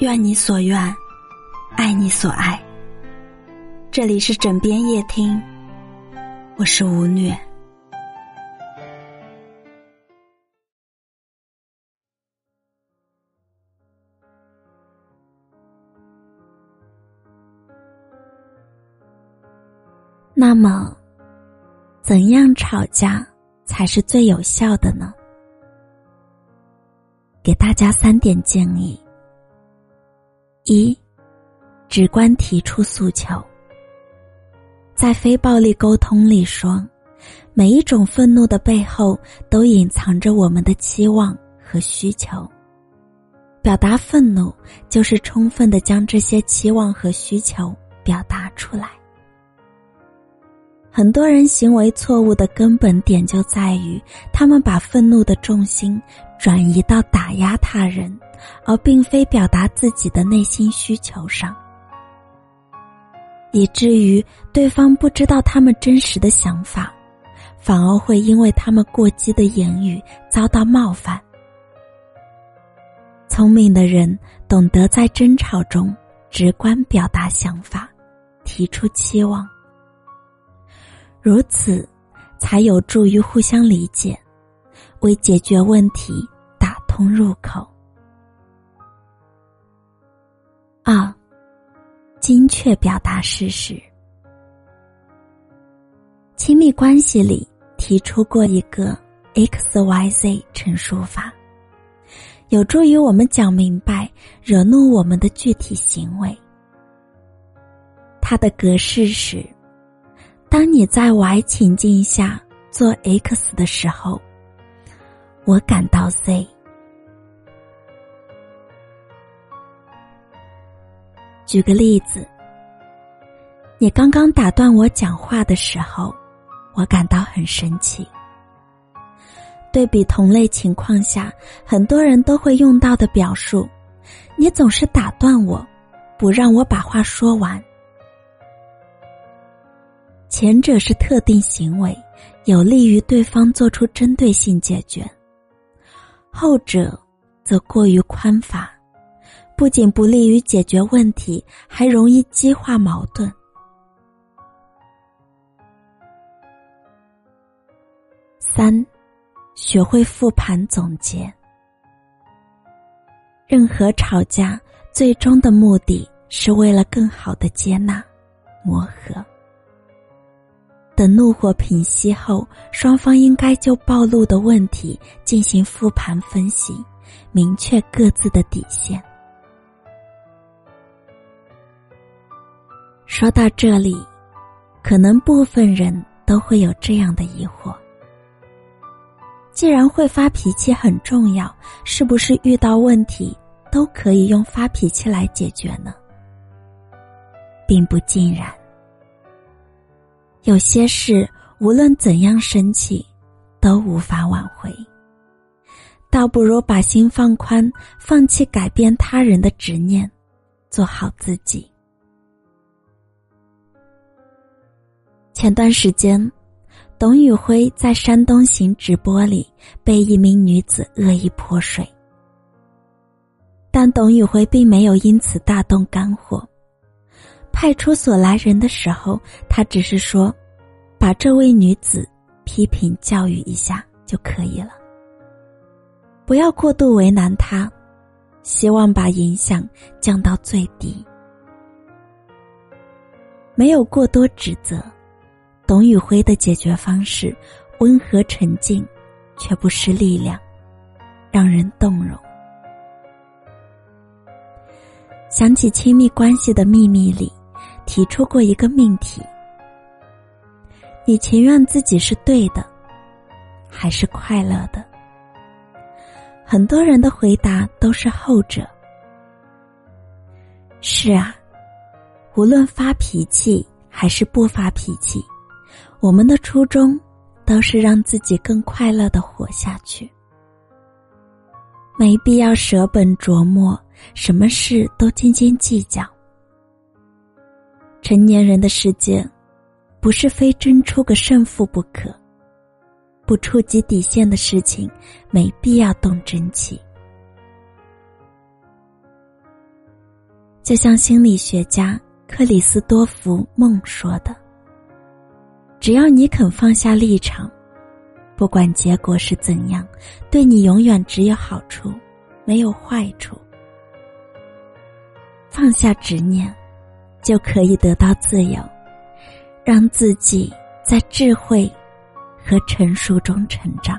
愿你所愿，爱你所爱。这里是枕边夜听，我是吴虐。那么，怎样吵架才是最有效的呢？给大家三点建议：一、直观提出诉求。在非暴力沟通里说，每一种愤怒的背后都隐藏着我们的期望和需求。表达愤怒，就是充分的将这些期望和需求表达出来。很多人行为错误的根本点就在于，他们把愤怒的重心转移到打压他人，而并非表达自己的内心需求上，以至于对方不知道他们真实的想法，反而会因为他们过激的言语遭到冒犯。聪明的人懂得在争吵中直观表达想法，提出期望。如此，才有助于互相理解，为解决问题通入口。二，精确表达事实。亲密关系里提出过一个 X Y Z 陈述法，有助于我们讲明白惹怒我们的具体行为。它的格式是。当你在 Y 情境下做 X 的时候，我感到 Z。举个例子，你刚刚打断我讲话的时候，我感到很生气。对比同类情况下，很多人都会用到的表述，你总是打断我，不让我把话说完。前者是特定行为，有利于对方做出针对性解决；后者则过于宽泛，不仅不利于解决问题，还容易激化矛盾。三，学会复盘总结。任何吵架最终的目的是为了更好的接纳、磨合。等怒火平息后，双方应该就暴露的问题进行复盘分析，明确各自的底线。说到这里，可能部分人都会有这样的疑惑：既然会发脾气很重要，是不是遇到问题都可以用发脾气来解决呢？并不尽然。有些事无论怎样生气，都无法挽回。倒不如把心放宽，放弃改变他人的执念，做好自己。前段时间，董宇辉在山东行直播里被一名女子恶意泼水，但董宇辉并没有因此大动肝火。派出所来人的时候，他只是说：“把这位女子批评教育一下就可以了，不要过度为难她，希望把影响降到最低。”没有过多指责，董宇辉的解决方式温和沉静，却不失力量，让人动容。想起亲密关系的秘密里。提出过一个命题：你情愿自己是对的，还是快乐的？很多人的回答都是后者。是啊，无论发脾气还是不发脾气，我们的初衷都是让自己更快乐的活下去，没必要舍本琢磨，什么事都斤斤计较。成年人的世界，不是非争出个胜负不可。不触及底线的事情，没必要动真气。就像心理学家克里斯多福·梦说的：“只要你肯放下立场，不管结果是怎样，对你永远只有好处，没有坏处。放下执念，就可以得到自由，让自己在智慧和成熟中成长。”